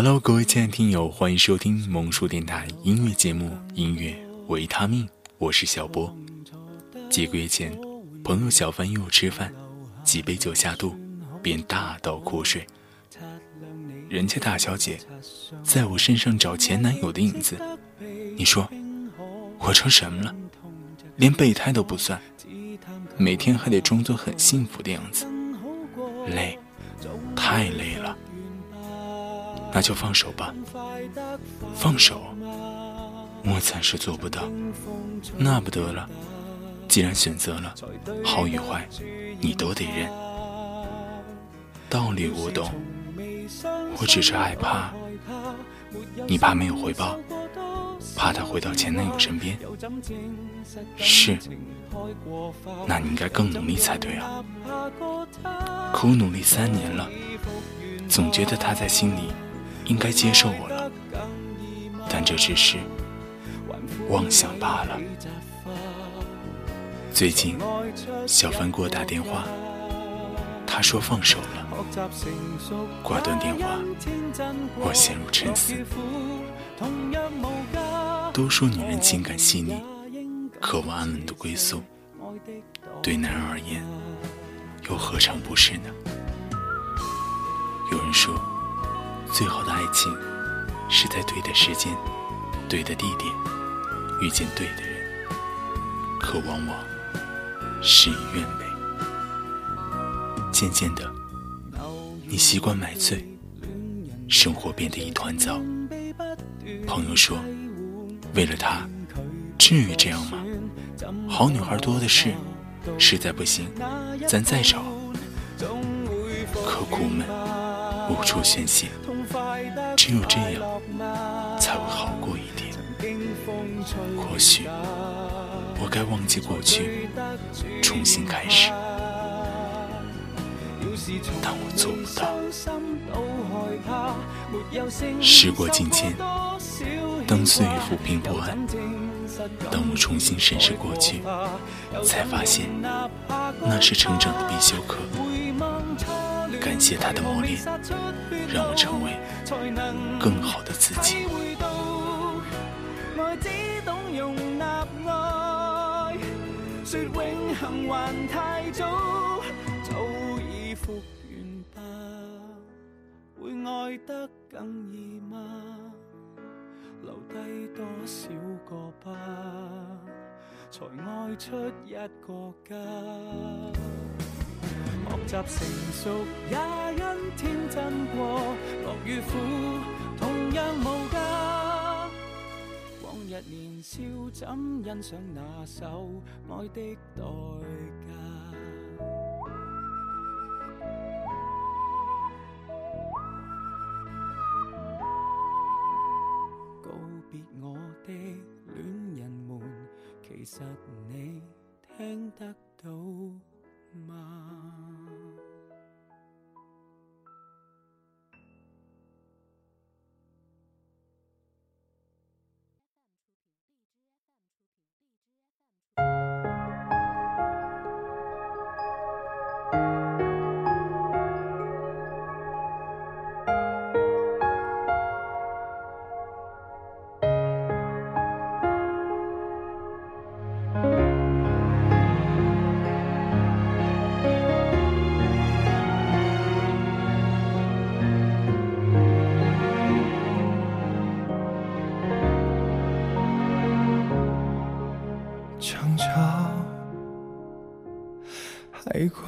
Hello，各位亲爱的听友，欢迎收听萌叔电台音乐节目《音乐维他命》，我是小波。几个月前，朋友小凡约我吃饭，几杯酒下肚，便大倒苦水。人家大小姐在我身上找前男友的影子，你说我成什么了？连备胎都不算，每天还得装作很幸福的样子，累，太累了。那就放手吧，放手，我暂时做不到，那不得了。既然选择了，好与坏，你都得认。道理我懂，我只是害怕，你怕没有回报，怕他回到前男友身边。是，那你应该更努力才对啊。可我努力三年了，总觉得他在心里。应该接受我了，但这只是妄想罢了。最近，小凡给我打电话，他说放手了。挂断电话，我陷入沉思。都说女人情感细腻，渴望安稳的归宿，对男人而言，又何尝不是呢？有人说。最好的爱情，是在对的时间、对的地点遇见对的人，可往往事与愿违。渐渐的，你习惯买醉，生活变得一团糟。朋友说，为了他，至于这样吗？好女孩多的是，实在不行，咱再找。可苦闷，无处宣泄。只有这样，才会好过一点。或许，我该忘记过去，重新开始，但我做不到。时过境迁，当岁月抚平不安，当我重新审视过去，才发现，那是成长的必修课。感谢他的磨练，让我成为更好的自己。说永恒还太早，早已复原吧？会爱得更易吗？留低多少个疤，才爱出一个家？学习成熟也因天真过，乐与苦同样无价。往日年少怎欣赏那首爱的代价？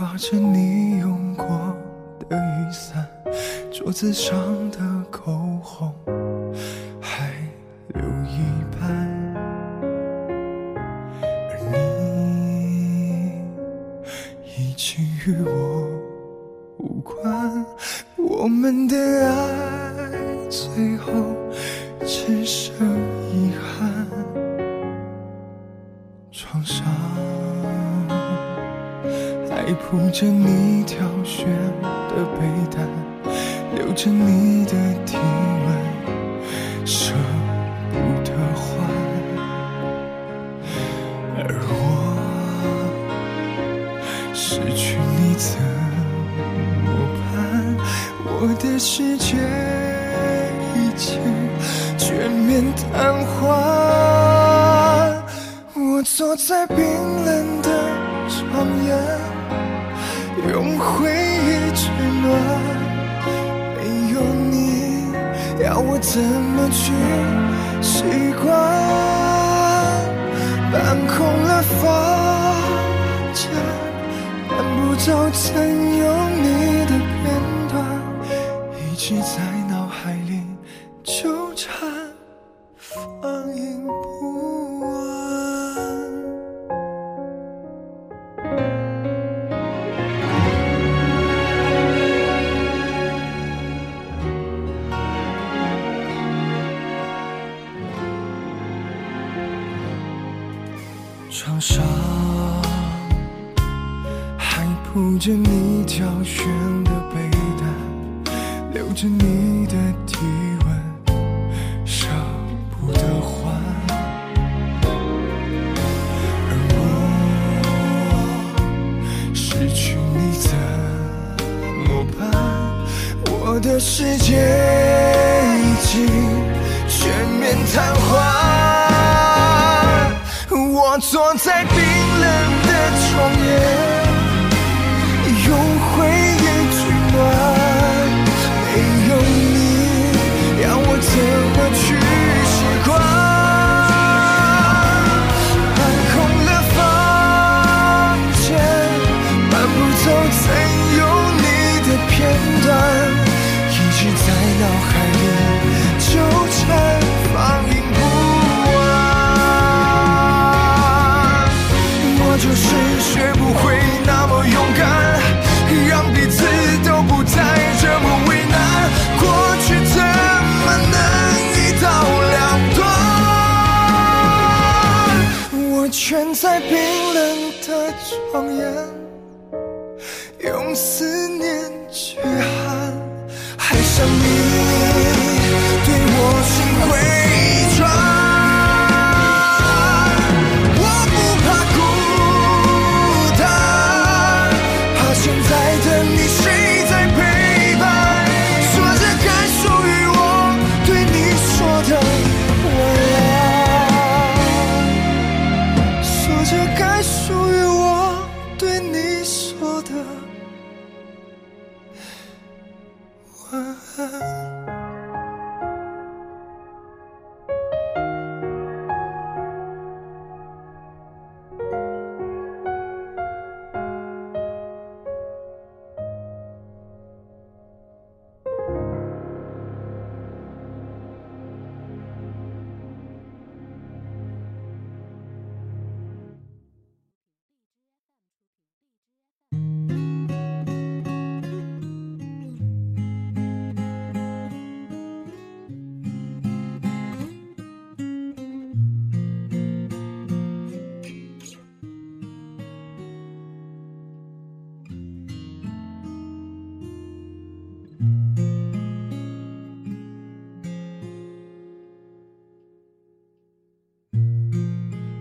挂着你用过的雨伞，桌子上的抱着你的体温，舍不得换。而我失去你怎么办？我的世界。已经全面瘫痪。我坐在冰冷的床沿，用回忆取暖。要我怎么去习惯？搬空了房间，搬不走曾有你的片段，一直在着你挑选的被单，留着你的体温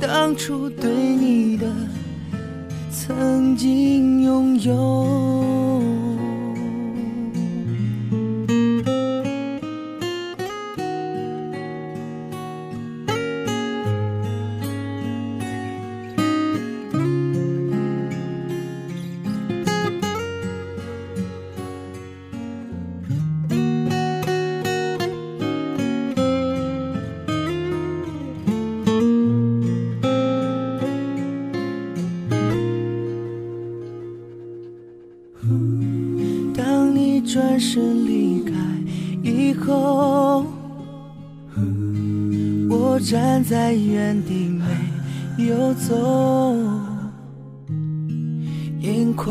当初对你的曾经拥有。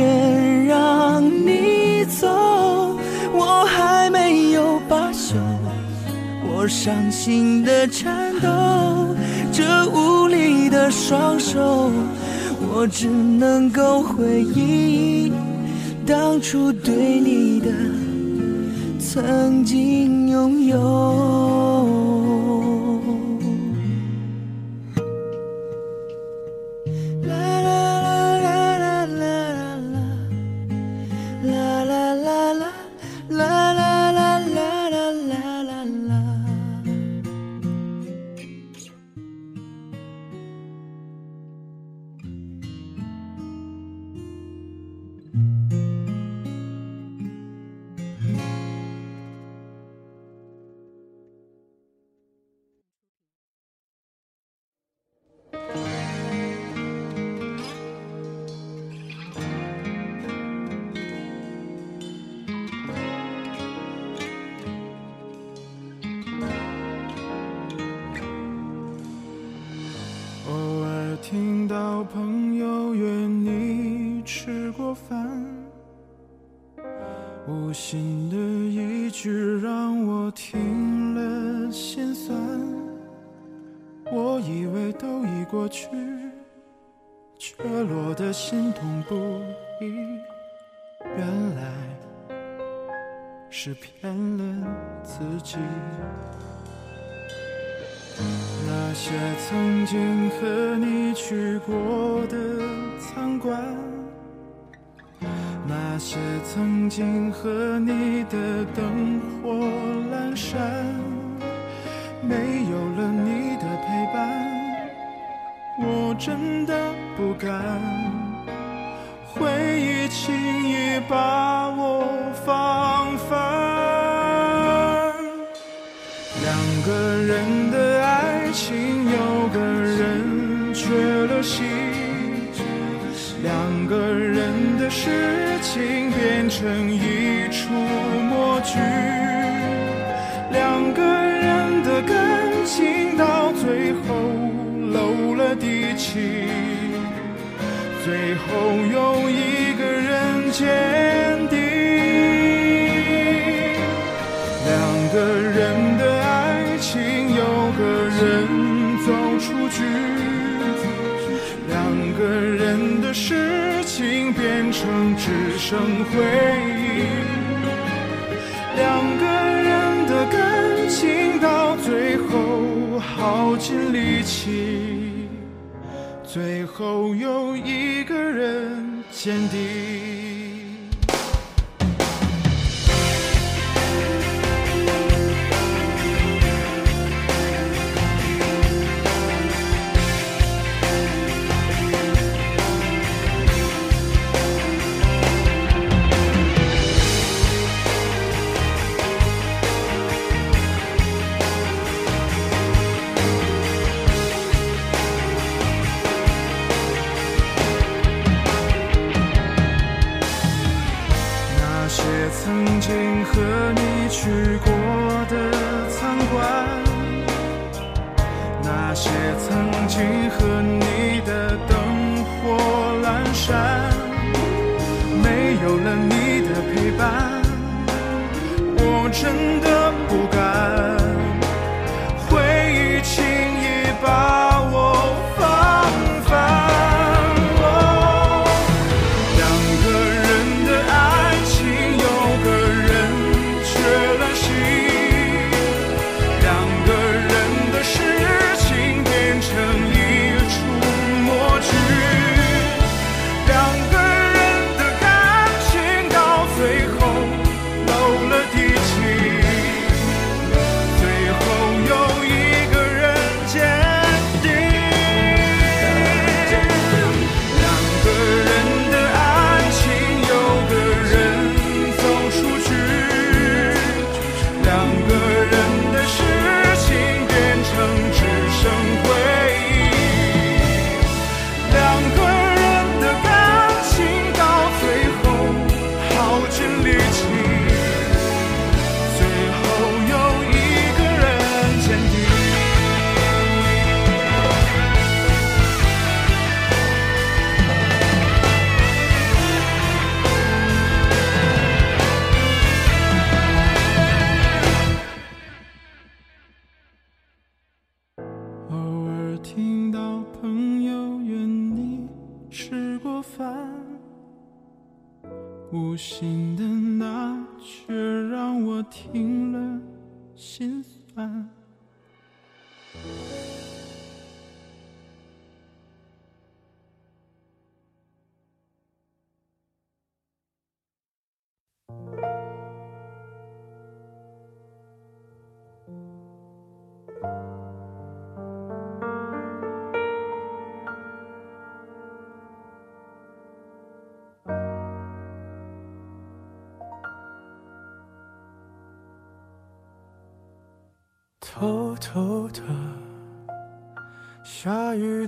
愿让你走，我还没有罢休，我伤心的颤抖。这无力的双手，我只能够回忆当初对你的曾经拥有。朋友约你吃过饭，无心的一句让我听了心酸。我以为都已过去，却落得心痛不已。原来是骗了自己。那些曾经和你去过的餐馆，那些曾经和你的灯火阑珊，没有了你的陪伴，我真的不敢。回忆轻易把我放翻。两个人情，有个人缺了心；两个人的事情变成一出默剧；两个人的感情到最后漏了底气，最后有一个人坚成回忆；两个人的感情到最后耗尽力气，最后有一个人坚定去过的餐馆那些曾经和你的灯火阑珊没有了你的陪伴我真的不敢无心的那却让我听了心酸。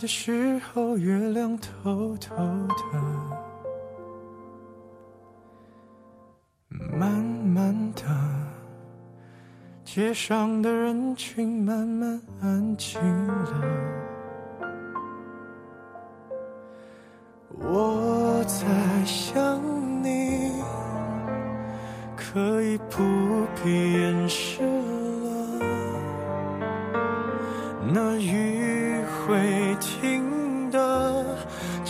的时候，月亮偷偷的，慢慢的，街上的人群慢慢安静了。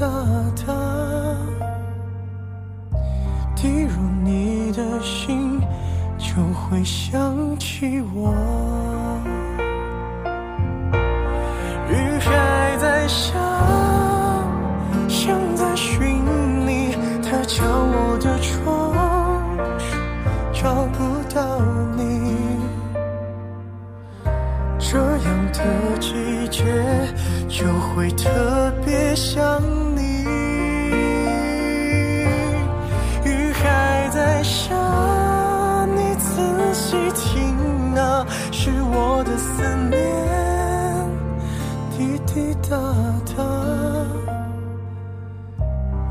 滴滴答答，滴入你的心，就会想起我。雨还在下，像在寻你，它敲我的窗，找不到你。这样的季节就会特别想你滴答答，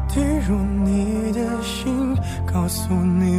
滴入你的心，告诉你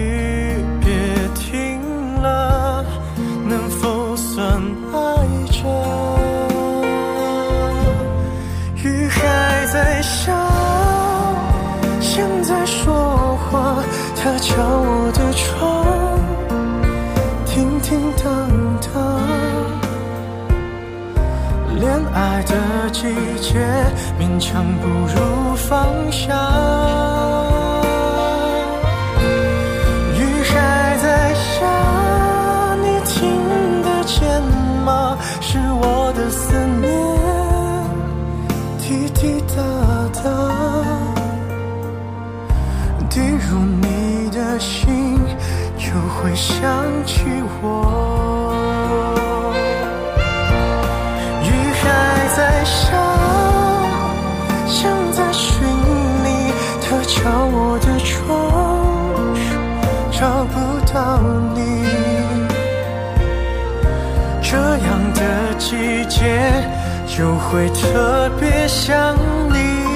他，敲我的窗，叮叮当当。恋爱的季节，勉强不如放下。会想起我。雨还在下，像在寻你，它敲我的窗，找不到你。这样的季节就会特别想你。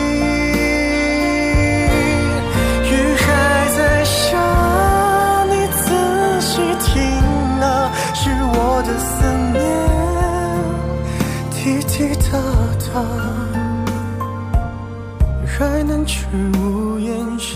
我的思念。滴滴答答，还能去屋檐下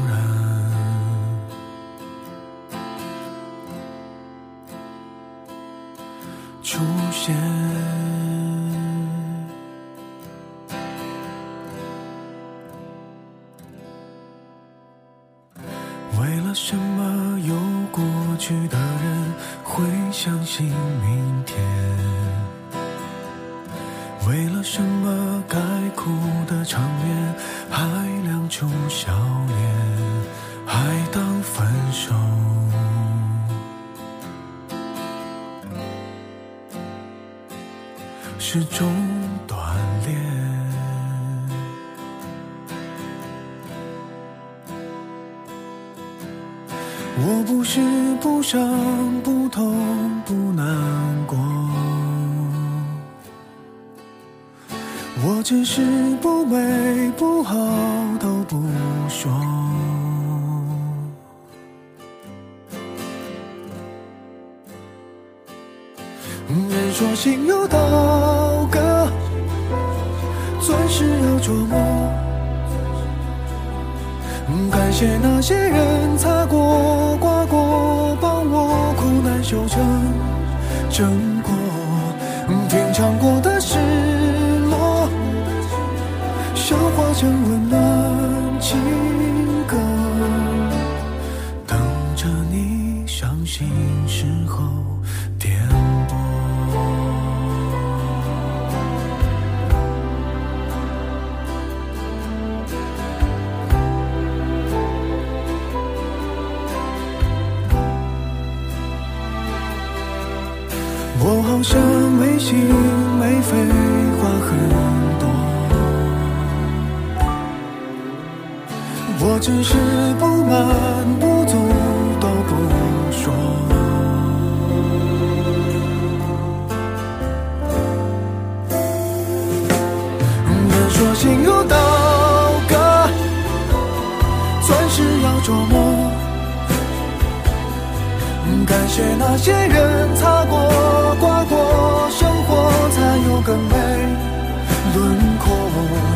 是种锻炼。我不是不伤不痛不难过，我只是不美不好都不说。人说心有刀，是要琢磨。感谢那些人擦过、刮过，帮我苦难修成正果。品尝过的感谢那些人擦过、刮过，生活才有更美轮廓。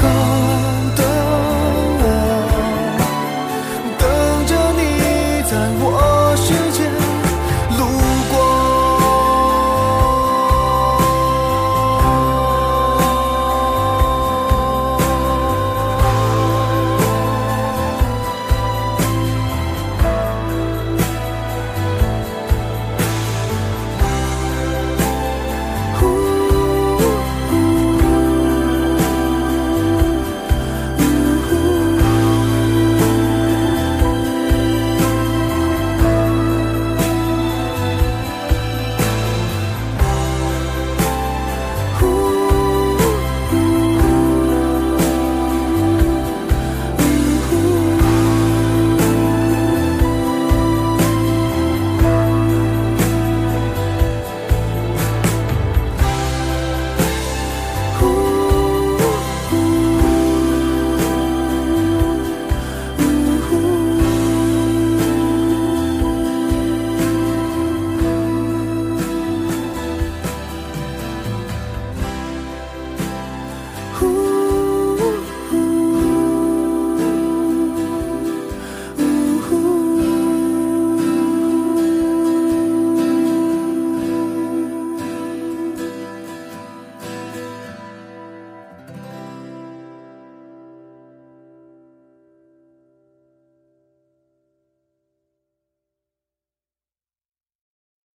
Go.